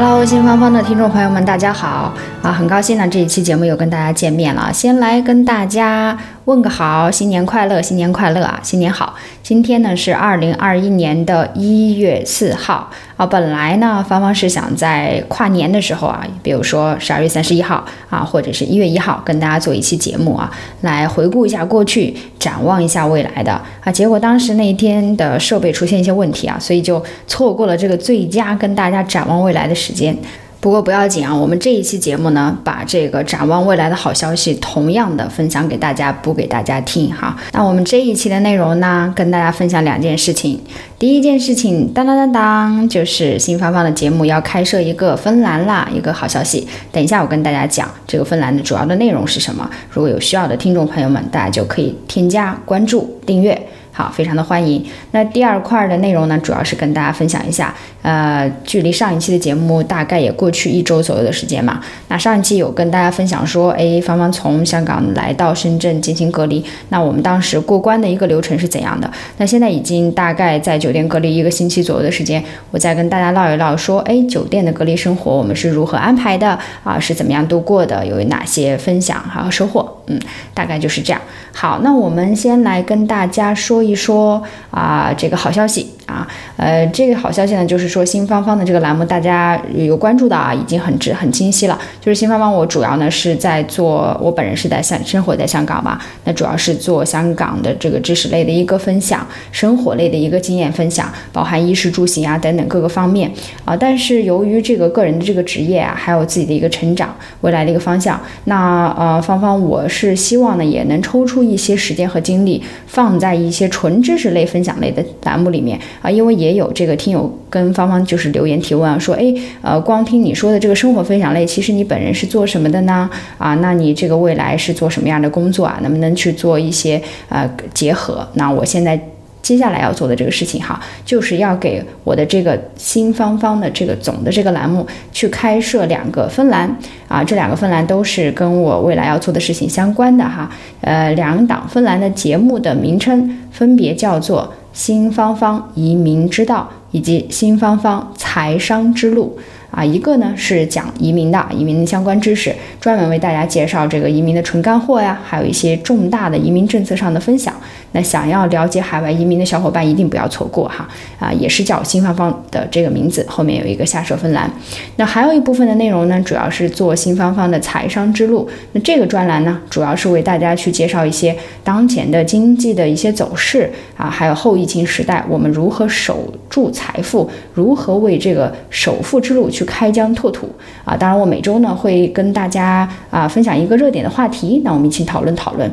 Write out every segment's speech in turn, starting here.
Hello，新芳芳的听众朋友们，大家好啊！很高兴呢，这一期节目又跟大家见面了。先来跟大家问个好，新年快乐，新年快乐啊，新年好！今天呢是二零二一年的一月四号啊。本来呢，芳芳是想在跨年的时候啊，比如说十二月三十一号啊，或者是一月一号，跟大家做一期节目啊，来回顾一下过去，展望一下未来的啊。结果当时那一天的设备出现一些问题啊，所以就错过了这个最佳跟大家展望未来的时间。不过不要紧啊，我们这一期节目呢，把这个展望未来的好消息同样的分享给大家，补给大家听哈。那我们这一期的内容呢，跟大家分享两件事情。第一件事情，当当当当，就是新芳芳的节目要开设一个芬兰啦，一个好消息。等一下我跟大家讲这个芬兰的主要的内容是什么。如果有需要的听众朋友们，大家就可以添加关注、订阅。好，非常的欢迎。那第二块的内容呢，主要是跟大家分享一下，呃，距离上一期的节目大概也过去一周左右的时间嘛。那上一期有跟大家分享说，哎，芳芳从香港来到深圳进行隔离，那我们当时过关的一个流程是怎样的？那现在已经大概在酒店隔离一个星期左右的时间，我再跟大家唠一唠，说，哎，酒店的隔离生活我们是如何安排的啊？是怎么样度过的？有哪些分享还有收获？嗯，大概就是这样。好，那我们先来跟大家说一说啊，这个好消息啊，呃，这个好消息呢，就是说新芳芳的这个栏目，大家有关注的啊，已经很直很清晰了。就是新芳芳，我主要呢是在做，我本人是在香生活在香港嘛，那主要是做香港的这个知识类的一个分享，生活类的一个经验分享，包含衣食住行啊等等各个方面啊。但是由于这个个人的这个职业啊，还有自己的一个成长，未来的一个方向，那呃，芳芳我是希望呢也能抽出一些时间和精力，放在一些纯知识类分享类的栏目里面啊，因为也有这个听友跟芳芳就是留言提问啊，说，哎，呃，光听你说的这个生活分享类，其实你本人是做什么的呢？啊，那你这个未来是做什么样的工作啊？能不能去做一些呃结合？那我现在。接下来要做的这个事情哈，就是要给我的这个新芳芳的这个总的这个栏目去开设两个分栏啊，这两个分栏都是跟我未来要做的事情相关的哈。呃，两档分栏的节目的名称分别叫做《新芳芳移民之道》以及《新芳芳财商之路》。啊，一个呢是讲移民的，移民的相关知识，专门为大家介绍这个移民的纯干货呀，还有一些重大的移民政策上的分享。那想要了解海外移民的小伙伴一定不要错过哈。啊，也是叫新方方的这个名字，后面有一个下设分栏。那还有一部分的内容呢，主要是做新方方的财商之路。那这个专栏呢，主要是为大家去介绍一些当前的经济的一些走势啊，还有后疫情时代我们如何守住财富，如何为这个首富之路去开疆拓土啊！当然，我每周呢会跟大家啊分享一个热点的话题，那我们一起讨论讨论。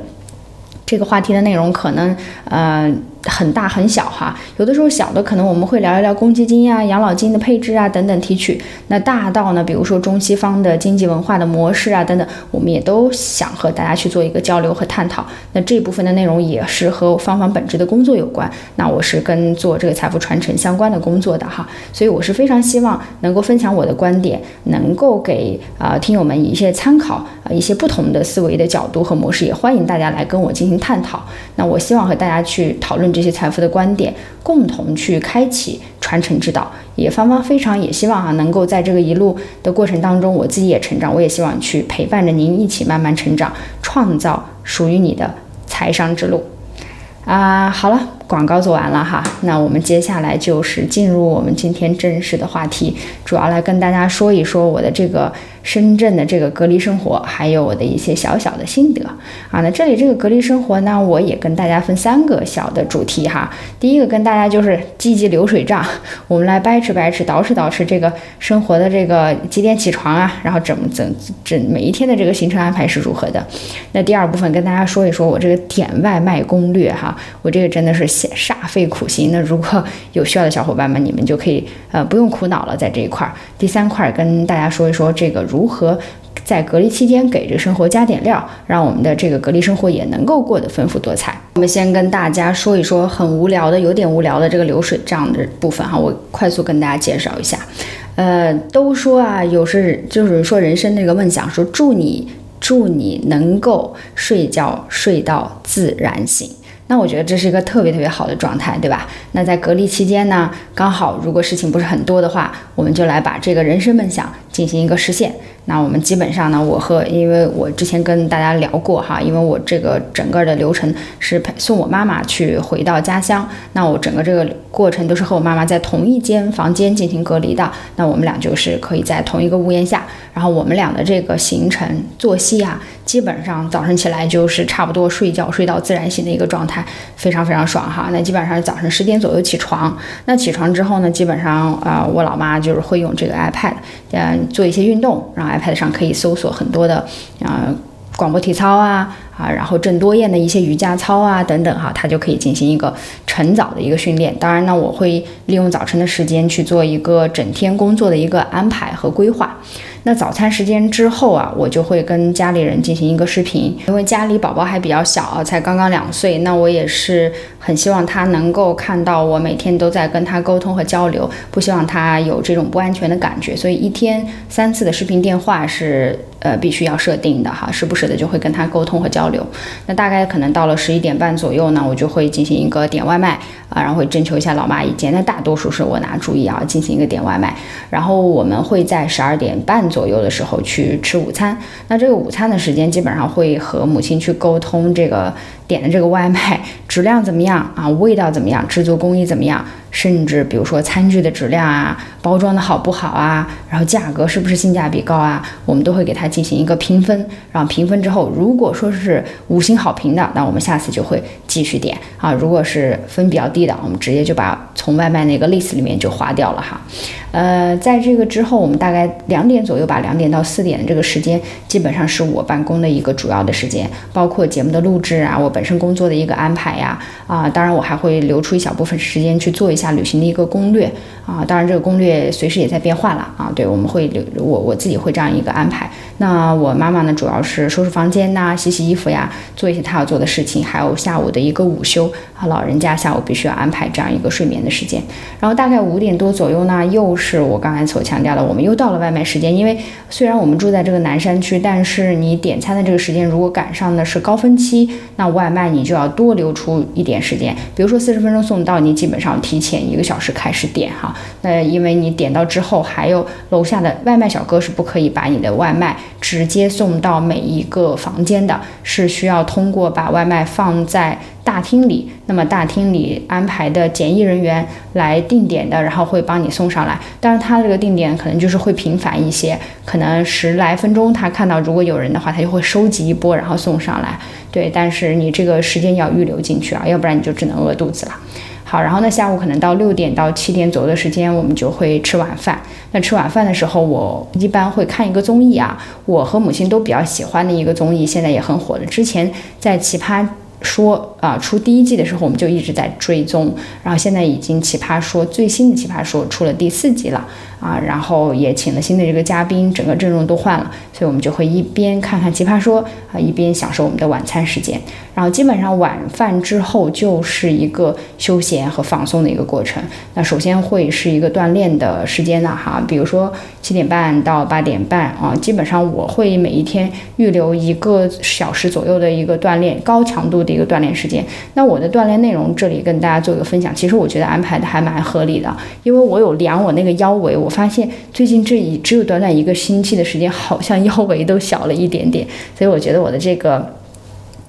这个话题的内容可能呃很大很小哈，有的时候小的可能我们会聊一聊公积金呀、养老金的配置啊等等提取。那大到呢，比如说中西方的经济文化的模式啊等等，我们也都想和大家去做一个交流和探讨。那这部分的内容也是和芳芳本职的工作有关。那我是跟做这个财富传承相关的工作的哈，所以我是非常希望能够分享我的观点，能够给啊、听友们一些参考啊、一些不同的思维的角度和模式，也欢迎大家来跟我进行探讨。那我希望和大家去讨论这些财富的观点，共同去开启传承之道。也芳芳非常也希望哈、啊，能够在这个一路的过程当中，我自己也成长，我也希望去陪伴着您一起慢慢成长，创造属于你的财商之路。啊，好了，广告做完了哈，那我们接下来就是进入我们今天正式的话题，主要来跟大家说一说我的这个深圳的这个隔离生活，还有我的一些小小的心得啊。那这里这个隔离生活呢，我也跟大家分三个小的主题哈。第一个跟大家就是积极流水账，我们来掰扯掰扯、捯饬捯饬这个生活的这个几点起床啊，然后怎么怎怎每一天的这个行程安排是如何的。那第二部分跟大家说一说我这个点外卖攻略哈，我这个真的是煞费苦心。那如果有需要的小伙伴们，你们就可以呃不用苦恼了，在这一块儿。第三块儿跟大家说一说这个如何在隔离期间给这生活加点料，让我们的这个隔离生活也能够过得丰富多彩。我们先跟大家说一说很无聊的、有点无聊的这个流水账的部分哈，我快速跟大家介绍一下。呃，都说啊，有时就是说人生那个梦想，说祝你祝你能够睡觉睡到自然醒。那我觉得这是一个特别特别好的状态，对吧？那在隔离期间呢，刚好如果事情不是很多的话，我们就来把这个人生梦想进行一个实现。那我们基本上呢，我和因为我之前跟大家聊过哈，因为我这个整个的流程是陪送我妈妈去回到家乡，那我整个这个过程都是和我妈妈在同一间房间进行隔离的。那我们俩就是可以在同一个屋檐下，然后我们俩的这个行程作息啊，基本上早晨起来就是差不多睡觉睡到自然醒的一个状态，非常非常爽哈。那基本上早晨十点左右起床，那起床之后呢，基本上啊，我老妈就是会用这个 iPad，嗯，做一些运动，然后。iPad 上可以搜索很多的啊广播体操啊啊，然后郑多燕的一些瑜伽操啊等等哈，它就可以进行一个晨早的一个训练。当然呢，我会利用早晨的时间去做一个整天工作的一个安排和规划。那早餐时间之后啊，我就会跟家里人进行一个视频，因为家里宝宝还比较小啊，才刚刚两岁。那我也是很希望他能够看到我每天都在跟他沟通和交流，不希望他有这种不安全的感觉。所以一天三次的视频电话是呃必须要设定的哈，时不时的就会跟他沟通和交。交流那大概可能到了十一点半左右呢，我就会进行一个点外卖啊，然后会征求一下老妈意见。那大多数是我拿主意啊，进行一个点外卖。然后我们会在十二点半。左右的时候去吃午餐，那这个午餐的时间基本上会和母亲去沟通这个点的这个外卖质量怎么样啊，味道怎么样，制作工艺怎么样。甚至比如说餐具的质量啊，包装的好不好啊，然后价格是不是性价比高啊，我们都会给它进行一个评分。然后评分之后，如果说是五星好评的，那我们下次就会继续点啊。如果是分比较低的，我们直接就把从外卖那个 list 里面就划掉了哈。呃，在这个之后，我们大概两点左右吧，两点到四点的这个时间，基本上是我办公的一个主要的时间，包括节目的录制啊，我本身工作的一个安排呀，啊，当然我还会留出一小部分时间去做一下。旅行的一个攻略啊，当然这个攻略随时也在变化了啊。对，我们会留我我自己会这样一个安排。那我妈妈呢，主要是收拾房间呐，洗洗衣服呀，做一些她要做的事情，还有下午的一个午休啊。老人家下午必须要安排这样一个睡眠的时间。然后大概五点多左右呢，又是我刚才所强调的，我们又到了外卖时间。因为虽然我们住在这个南山区，但是你点餐的这个时间如果赶上的是高峰期，那外卖你就要多留出一点时间。比如说四十分钟送到，你基本上提前一个小时开始点哈。那因为你点到之后，还有楼下的外卖小哥是不可以把你的外卖。直接送到每一个房间的，是需要通过把外卖放在大厅里，那么大厅里安排的检疫人员来定点的，然后会帮你送上来。但是他这个定点可能就是会频繁一些，可能十来分钟他看到如果有人的话，他就会收集一波，然后送上来。对，但是你这个时间要预留进去啊，要不然你就只能饿肚子了。好，然后呢，下午可能到六点到七点左右的时间，我们就会吃晚饭。那吃晚饭的时候，我一般会看一个综艺啊，我和母亲都比较喜欢的一个综艺，现在也很火的。之前在奇葩说啊出第一季的时候，我们就一直在追踪，然后现在已经奇葩说最新的奇葩说出了第四季了。啊，然后也请了新的这个嘉宾，整个阵容都换了，所以我们就会一边看看奇葩说啊，一边享受我们的晚餐时间。然后基本上晚饭之后就是一个休闲和放松的一个过程。那首先会是一个锻炼的时间呢，哈，比如说七点半到八点半啊，基本上我会每一天预留一个小时左右的一个锻炼，高强度的一个锻炼时间。那我的锻炼内容这里跟大家做一个分享，其实我觉得安排的还蛮合理的，因为我有量我那个腰围，我。发现最近这一只有短短一个星期的时间，好像腰围都小了一点点，所以我觉得我的这个。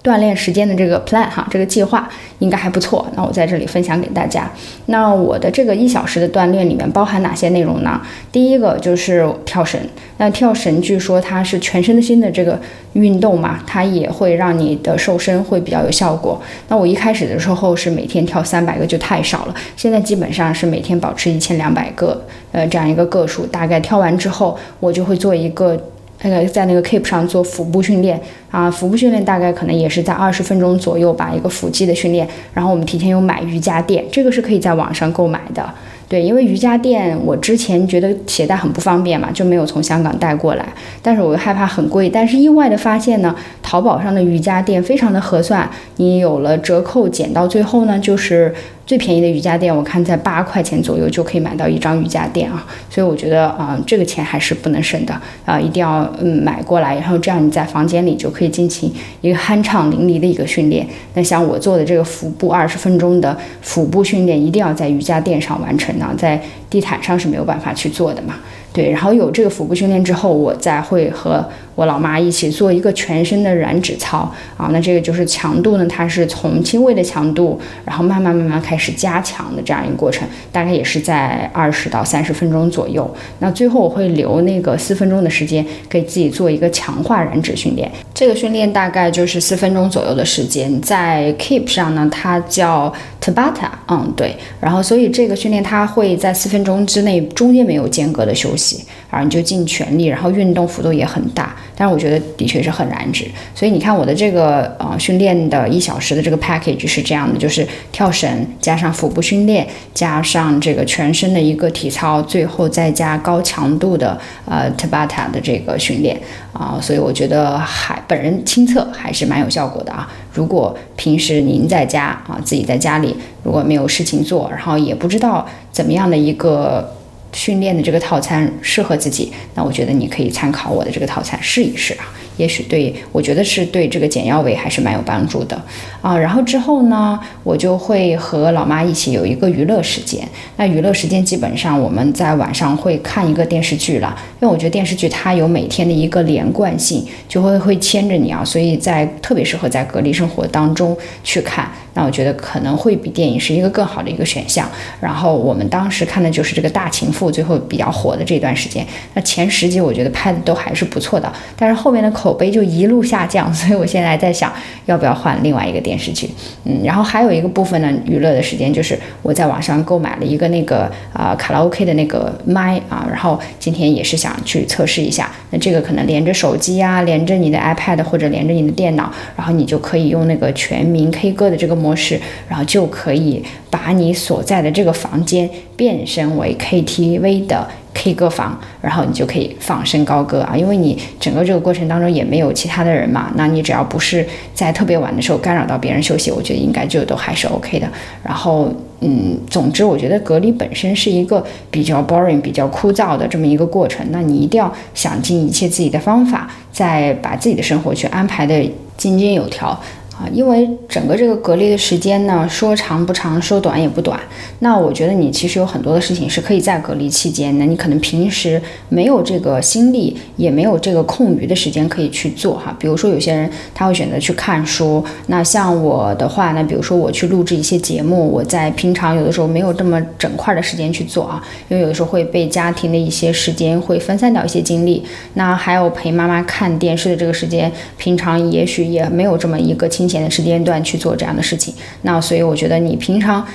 锻炼时间的这个 plan 哈，这个计划应该还不错。那我在这里分享给大家。那我的这个一小时的锻炼里面包含哪些内容呢？第一个就是跳绳。那跳绳据说它是全身心的这个运动嘛，它也会让你的瘦身会比较有效果。那我一开始的时候是每天跳三百个就太少了，现在基本上是每天保持一千两百个呃这样一个个数。大概跳完之后，我就会做一个。那个在那个 Keep 上做腹部训练啊，腹部训练大概可能也是在二十分钟左右吧，一个腹肌的训练。然后我们提前有买瑜伽垫，这个是可以在网上购买的。对，因为瑜伽垫我之前觉得携带很不方便嘛，就没有从香港带过来。但是我又害怕很贵，但是意外的发现呢，淘宝上的瑜伽垫非常的合算，你有了折扣减到最后呢，就是最便宜的瑜伽垫，我看在八块钱左右就可以买到一张瑜伽垫啊。所以我觉得啊，这个钱还是不能省的啊，一定要嗯买过来，然后这样你在房间里就可以进行一个酣畅淋漓的一个训练。那像我做的这个腹部二十分钟的腹部训练，一定要在瑜伽垫上完成。呢，在地毯上是没有办法去做的嘛。对，然后有这个腹部训练之后，我再会和我老妈一起做一个全身的燃脂操啊。那这个就是强度呢，它是从轻微的强度，然后慢慢慢慢开始加强的这样一个过程，大概也是在二十到三十分钟左右。那最后我会留那个四分钟的时间给自己做一个强化燃脂训练。这个训练大概就是四分钟左右的时间，在 Keep 上呢，它叫 Tabata，嗯，对。然后所以这个训练它会在四分钟之内中间没有间隔的休息。然后你就尽全力，然后运动幅度也很大，但是我觉得的确是很燃脂。所以你看我的这个呃训练的一小时的这个 package 是这样的，就是跳绳加上腹部训练，加上这个全身的一个体操，最后再加高强度的呃 Tabata 的这个训练啊。所以我觉得还本人亲测还是蛮有效果的啊。如果平时您在家啊自己在家里如果没有事情做，然后也不知道怎么样的一个。训练的这个套餐适合自己，那我觉得你可以参考我的这个套餐试一试啊。也许对我觉得是对这个减腰围还是蛮有帮助的啊。然后之后呢，我就会和老妈一起有一个娱乐时间。那娱乐时间基本上我们在晚上会看一个电视剧了，因为我觉得电视剧它有每天的一个连贯性，就会会牵着你啊，所以在特别适合在隔离生活当中去看。那我觉得可能会比电影是一个更好的一个选项。然后我们当时看的就是这个大情妇最后比较火的这段时间。那前十集我觉得拍的都还是不错的，但是后面的口。口碑就一路下降，所以我现在在想要不要换另外一个电视剧。嗯，然后还有一个部分呢，娱乐的时间就是我在网上购买了一个那个啊卡拉 OK 的那个麦啊，然后今天也是想去测试一下。那这个可能连着手机啊，连着你的 iPad 或者连着你的电脑，然后你就可以用那个全民 K 歌的这个模式，然后就可以把你所在的这个房间变身为 KTV 的。K 歌房，然后你就可以放声高歌啊，因为你整个这个过程当中也没有其他的人嘛，那你只要不是在特别晚的时候干扰到别人休息，我觉得应该就都还是 OK 的。然后，嗯，总之我觉得隔离本身是一个比较 boring、比较枯燥的这么一个过程，那你一定要想尽一切自己的方法，再把自己的生活去安排的井井有条。啊，因为整个这个隔离的时间呢，说长不长，说短也不短。那我觉得你其实有很多的事情是可以在隔离期间，那你可能平时没有这个心力，也没有这个空余的时间可以去做哈。比如说有些人他会选择去看书，那像我的话呢，比如说我去录制一些节目，我在平常有的时候没有这么整块的时间去做啊，因为有的时候会被家庭的一些时间会分散掉一些精力。那还有陪妈妈看电视的这个时间，平常也许也没有这么一个清。闲的时间段去做这样的事情，那所以我觉得你平常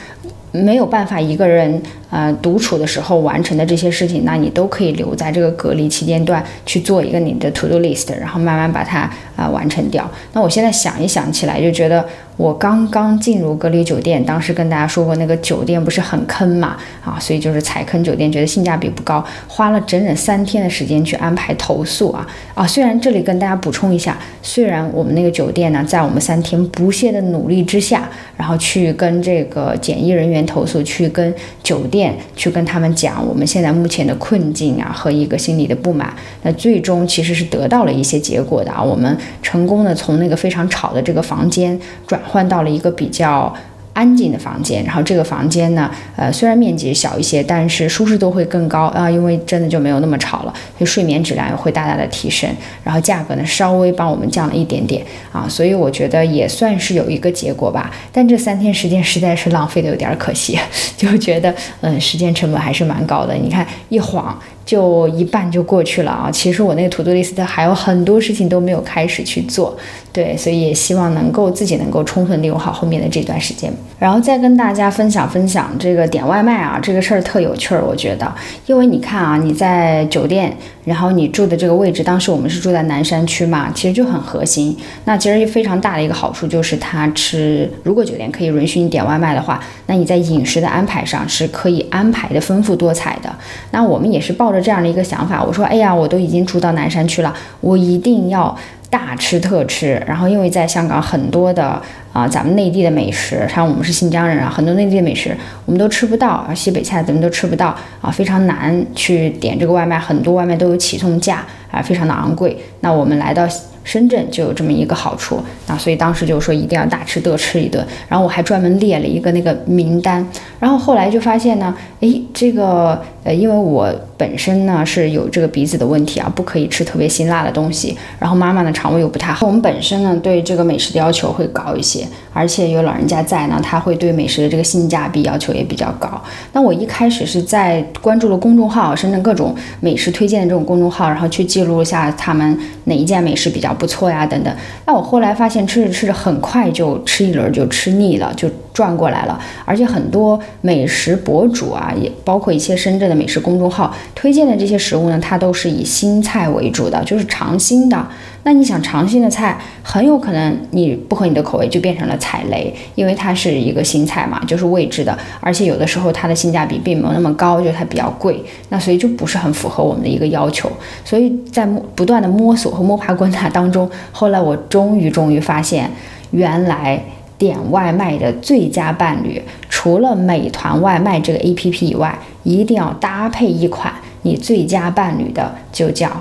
没有办法一个人呃独处的时候完成的这些事情，那你都可以留在这个隔离期间段去做一个你的 to do list，然后慢慢把它啊完成掉。那我现在想一想起来，就觉得。我刚刚进入隔离酒店，当时跟大家说过，那个酒店不是很坑嘛，啊，所以就是踩坑酒店，觉得性价比不高，花了整整三天的时间去安排投诉啊啊！虽然这里跟大家补充一下，虽然我们那个酒店呢，在我们三天不懈的努力之下，然后去跟这个检疫人员投诉，去跟酒店去跟他们讲我们现在目前的困境啊和一个心理的不满，那最终其实是得到了一些结果的啊，我们成功的从那个非常吵的这个房间转。换到了一个比较。安静的房间，然后这个房间呢，呃，虽然面积小一些，但是舒适度会更高啊，因为真的就没有那么吵了，所以睡眠质量也会大大的提升。然后价格呢，稍微帮我们降了一点点啊，所以我觉得也算是有一个结果吧。但这三天时间实在是浪费的有点可惜，就觉得嗯，时间成本还是蛮高的。你看一晃就一半就过去了啊！其实我那个 to do list 还有很多事情都没有开始去做，对，所以也希望能够自己能够充分利用好后面的这段时间，然后再跟大家分享分享这个点外卖啊，这个事儿特有趣儿，我觉得，因为你看啊，你在酒店，然后你住的这个位置，当时我们是住在南山区嘛，其实就很核心。那其实非常大的一个好处就是，它吃如果酒店可以允许你点外卖的话，那你在饮食的安排上是可以安排的丰富多彩的。那我们也是抱着这样的一个想法，我说，哎呀，我都已经住到南山区了，我一定要大吃特吃。然后，因为在香港很多的啊，咱们内地的美食，像我们是新疆人啊，很多内地的美食我们都吃不到啊，西北菜咱们都吃不到啊，非常难去点这个外卖，很多外卖都有起送价啊，非常的昂贵。那我们来到。深圳就有这么一个好处啊，所以当时就说一定要大吃特吃一顿，然后我还专门列了一个那个名单，然后后来就发现呢，诶，这个呃，因为我本身呢是有这个鼻子的问题啊，不可以吃特别辛辣的东西，然后妈妈呢肠胃又不太好，我们本身呢对这个美食的要求会高一些，而且有老人家在呢，他会对美食的这个性价比要求也比较高。那我一开始是在关注了公众号，深圳各种美食推荐的这种公众号，然后去记录一下他们哪一件美食比较。不错呀，等等。那我后来发现，吃着吃着，很快就吃一轮就吃腻了，就转过来了。而且很多美食博主啊，也包括一些深圳的美食公众号推荐的这些食物呢，它都是以新菜为主的，就是尝新的。那你想尝新的菜，很有可能你不合你的口味，就变成了踩雷，因为它是一个新菜嘛，就是未知的，而且有的时候它的性价比并没有那么高，就它比较贵，那所以就不是很符合我们的一个要求。所以在不断的摸索和摸爬滚打当中，后来我终于终于发现，原来点外卖的最佳伴侣，除了美团外卖这个 APP 以外，一定要搭配一款你最佳伴侣的，就叫。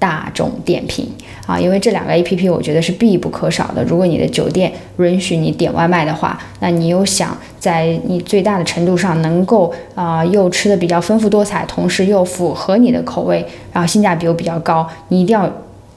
大众点评啊，因为这两个 A P P 我觉得是必不可少的。如果你的酒店允许你点外卖的话，那你又想在你最大的程度上能够啊，又吃的比较丰富多彩，同时又符合你的口味，然后性价比又比较高，你一定要。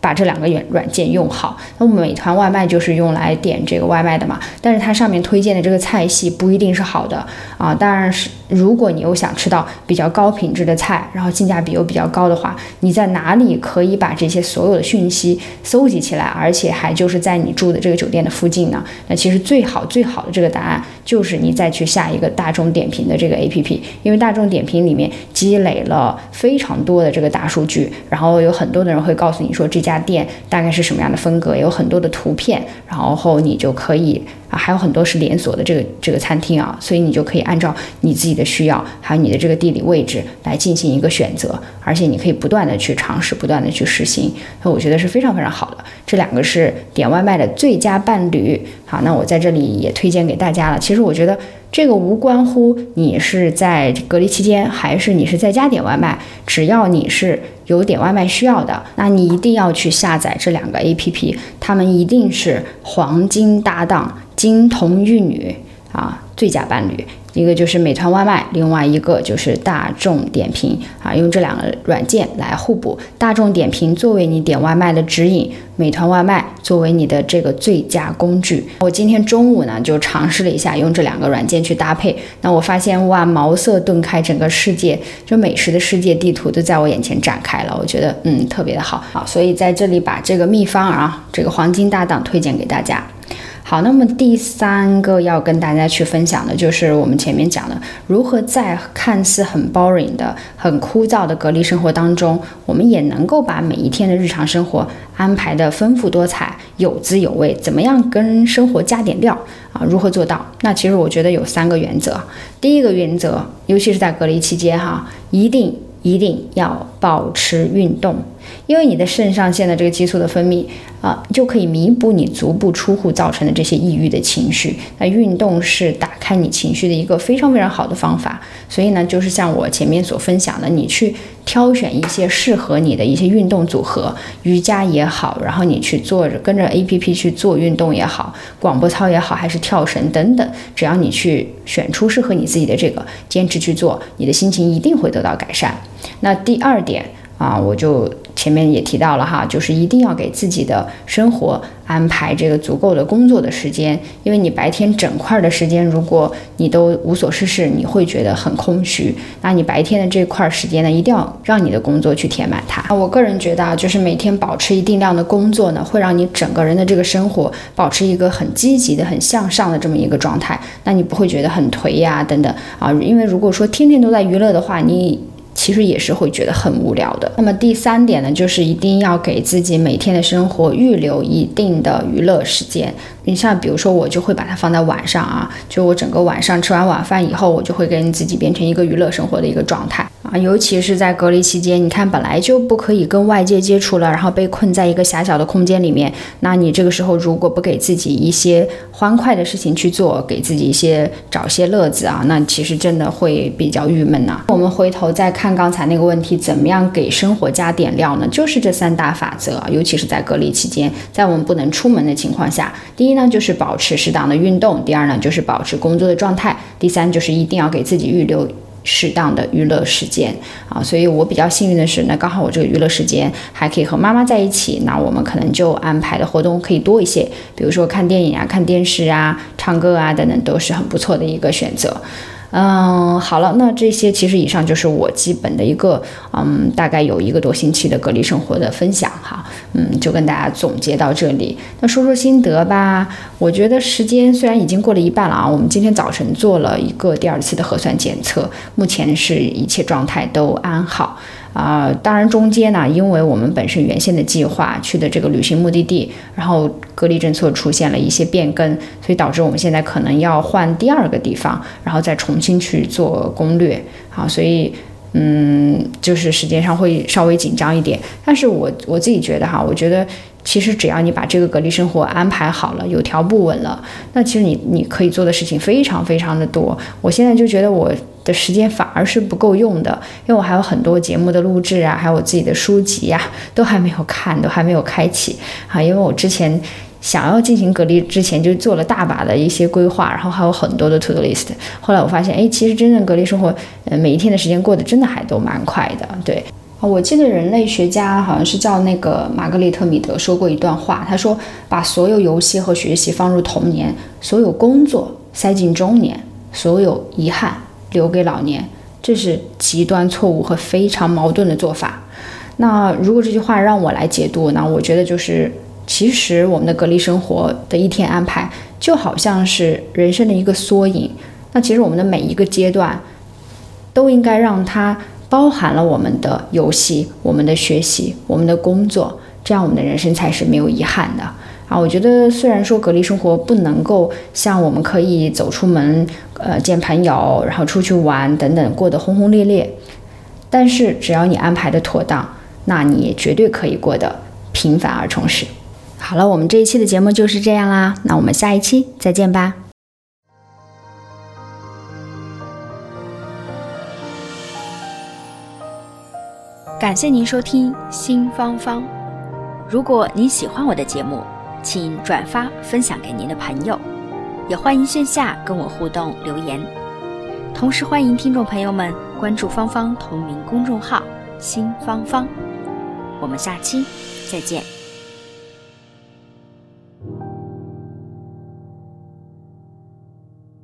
把这两个软软件用好。那美团外卖就是用来点这个外卖的嘛，但是它上面推荐的这个菜系不一定是好的啊。当然是，如果你又想吃到比较高品质的菜，然后性价比又比较高的话，你在哪里可以把这些所有的讯息搜集起来，而且还就是在你住的这个酒店的附近呢？那其实最好最好的这个答案就是你再去下一个大众点评的这个 APP，因为大众点评里面积累了非常多的这个大数据，然后有很多的人会告诉你说这家。店大概是什么样的风格？有很多的图片，然后你就可以还有很多是连锁的这个这个餐厅啊，所以你就可以按照你自己的需要，还有你的这个地理位置来进行一个选择，而且你可以不断的去尝试，不断的去实行，那我觉得是非常非常好的。这两个是点外卖的最佳伴侣。好，那我在这里也推荐给大家了。其实我觉得。这个无关乎你是在隔离期间，还是你是在家点外卖，只要你是有点外卖需要的，那你一定要去下载这两个 APP，他们一定是黄金搭档，金童玉女啊，最佳伴侣。一个就是美团外卖，另外一个就是大众点评啊，用这两个软件来互补。大众点评作为你点外卖的指引，美团外卖作为你的这个最佳工具。我今天中午呢就尝试了一下用这两个软件去搭配，那我发现哇，茅塞顿开，整个世界就美食的世界地图都在我眼前展开了。我觉得嗯特别的好啊，所以在这里把这个秘方啊，这个黄金搭档推荐给大家。好，那么第三个要跟大家去分享的就是我们前面讲的，如何在看似很 boring 的、很枯燥的隔离生活当中，我们也能够把每一天的日常生活安排的丰富多彩、有滋有味。怎么样跟生活加点料啊？如何做到？那其实我觉得有三个原则。第一个原则，尤其是在隔离期间哈，一定一定要保持运动。因为你的肾上腺的这个激素的分泌啊，就可以弥补你足不出户造成的这些抑郁的情绪。那运动是打开你情绪的一个非常非常好的方法。所以呢，就是像我前面所分享的，你去挑选一些适合你的一些运动组合，瑜伽也好，然后你去做着跟着 A P P 去做运动也好，广播操也好，还是跳绳等等，只要你去选出适合你自己的这个，坚持去做，你的心情一定会得到改善。那第二点啊，我就。前面也提到了哈，就是一定要给自己的生活安排这个足够的工作的时间，因为你白天整块的时间，如果你都无所事事，你会觉得很空虚。那你白天的这块时间呢，一定要让你的工作去填满它。我个人觉得啊，就是每天保持一定量的工作呢，会让你整个人的这个生活保持一个很积极的、很向上的这么一个状态。那你不会觉得很颓呀等等啊，因为如果说天天都在娱乐的话，你。其实也是会觉得很无聊的。那么第三点呢，就是一定要给自己每天的生活预留一定的娱乐时间。你像比如说，我就会把它放在晚上啊，就我整个晚上吃完晚饭以后，我就会跟自己变成一个娱乐生活的一个状态啊。尤其是在隔离期间，你看本来就不可以跟外界接触了，然后被困在一个狭小的空间里面，那你这个时候如果不给自己一些欢快的事情去做，给自己一些找些乐子啊，那其实真的会比较郁闷呐。我们回头再看刚才那个问题，怎么样给生活加点料呢？就是这三大法则，尤其是在隔离期间，在我们不能出门的情况下，第一。呢，就是保持适当的运动；第二呢，就是保持工作的状态；第三就是一定要给自己预留适当的娱乐时间啊。所以我比较幸运的是，那刚好我这个娱乐时间还可以和妈妈在一起，那我们可能就安排的活动可以多一些，比如说看电影啊、看电视啊、唱歌啊等等，都是很不错的一个选择。嗯，好了，那这些其实以上就是我基本的一个，嗯，大概有一个多星期的隔离生活的分享哈，嗯，就跟大家总结到这里。那说说心得吧，我觉得时间虽然已经过了一半了啊，我们今天早晨做了一个第二次的核酸检测，目前是一切状态都安好。啊，当然中间呢，因为我们本身原先的计划去的这个旅行目的地，然后隔离政策出现了一些变更，所以导致我们现在可能要换第二个地方，然后再重新去做攻略。好，所以嗯，就是时间上会稍微紧张一点。但是我我自己觉得哈，我觉得其实只要你把这个隔离生活安排好了，有条不紊了，那其实你你可以做的事情非常非常的多。我现在就觉得我。的时间反而是不够用的，因为我还有很多节目的录制啊，还有我自己的书籍呀，都还没有看，都还没有开启啊。因为我之前想要进行隔离之前，就做了大把的一些规划，然后还有很多的 to do list。后来我发现，哎，其实真正隔离生活，呃，每一天的时间过得真的还都蛮快的。对，我记得人类学家好像是叫那个玛格丽特米德说过一段话，他说：“把所有游戏和学习放入童年，所有工作塞进中年，所有遗憾。”留给老年，这是极端错误和非常矛盾的做法。那如果这句话让我来解读，那我觉得就是，其实我们的隔离生活的一天安排，就好像是人生的一个缩影。那其实我们的每一个阶段，都应该让它包含了我们的游戏、我们的学习、我们的工作，这样我们的人生才是没有遗憾的。啊，我觉得虽然说隔离生活不能够像我们可以走出门，呃，见朋友，然后出去玩等等过得轰轰烈烈，但是只要你安排的妥当，那你绝对可以过得平凡而充实。好了，我们这一期的节目就是这样啦，那我们下一期再见吧。感谢您收听新芳芳。如果您喜欢我的节目，请转发分享给您的朋友，也欢迎线下跟我互动留言。同时欢迎听众朋友们关注芳芳同名公众号“新芳芳”。我们下期再见。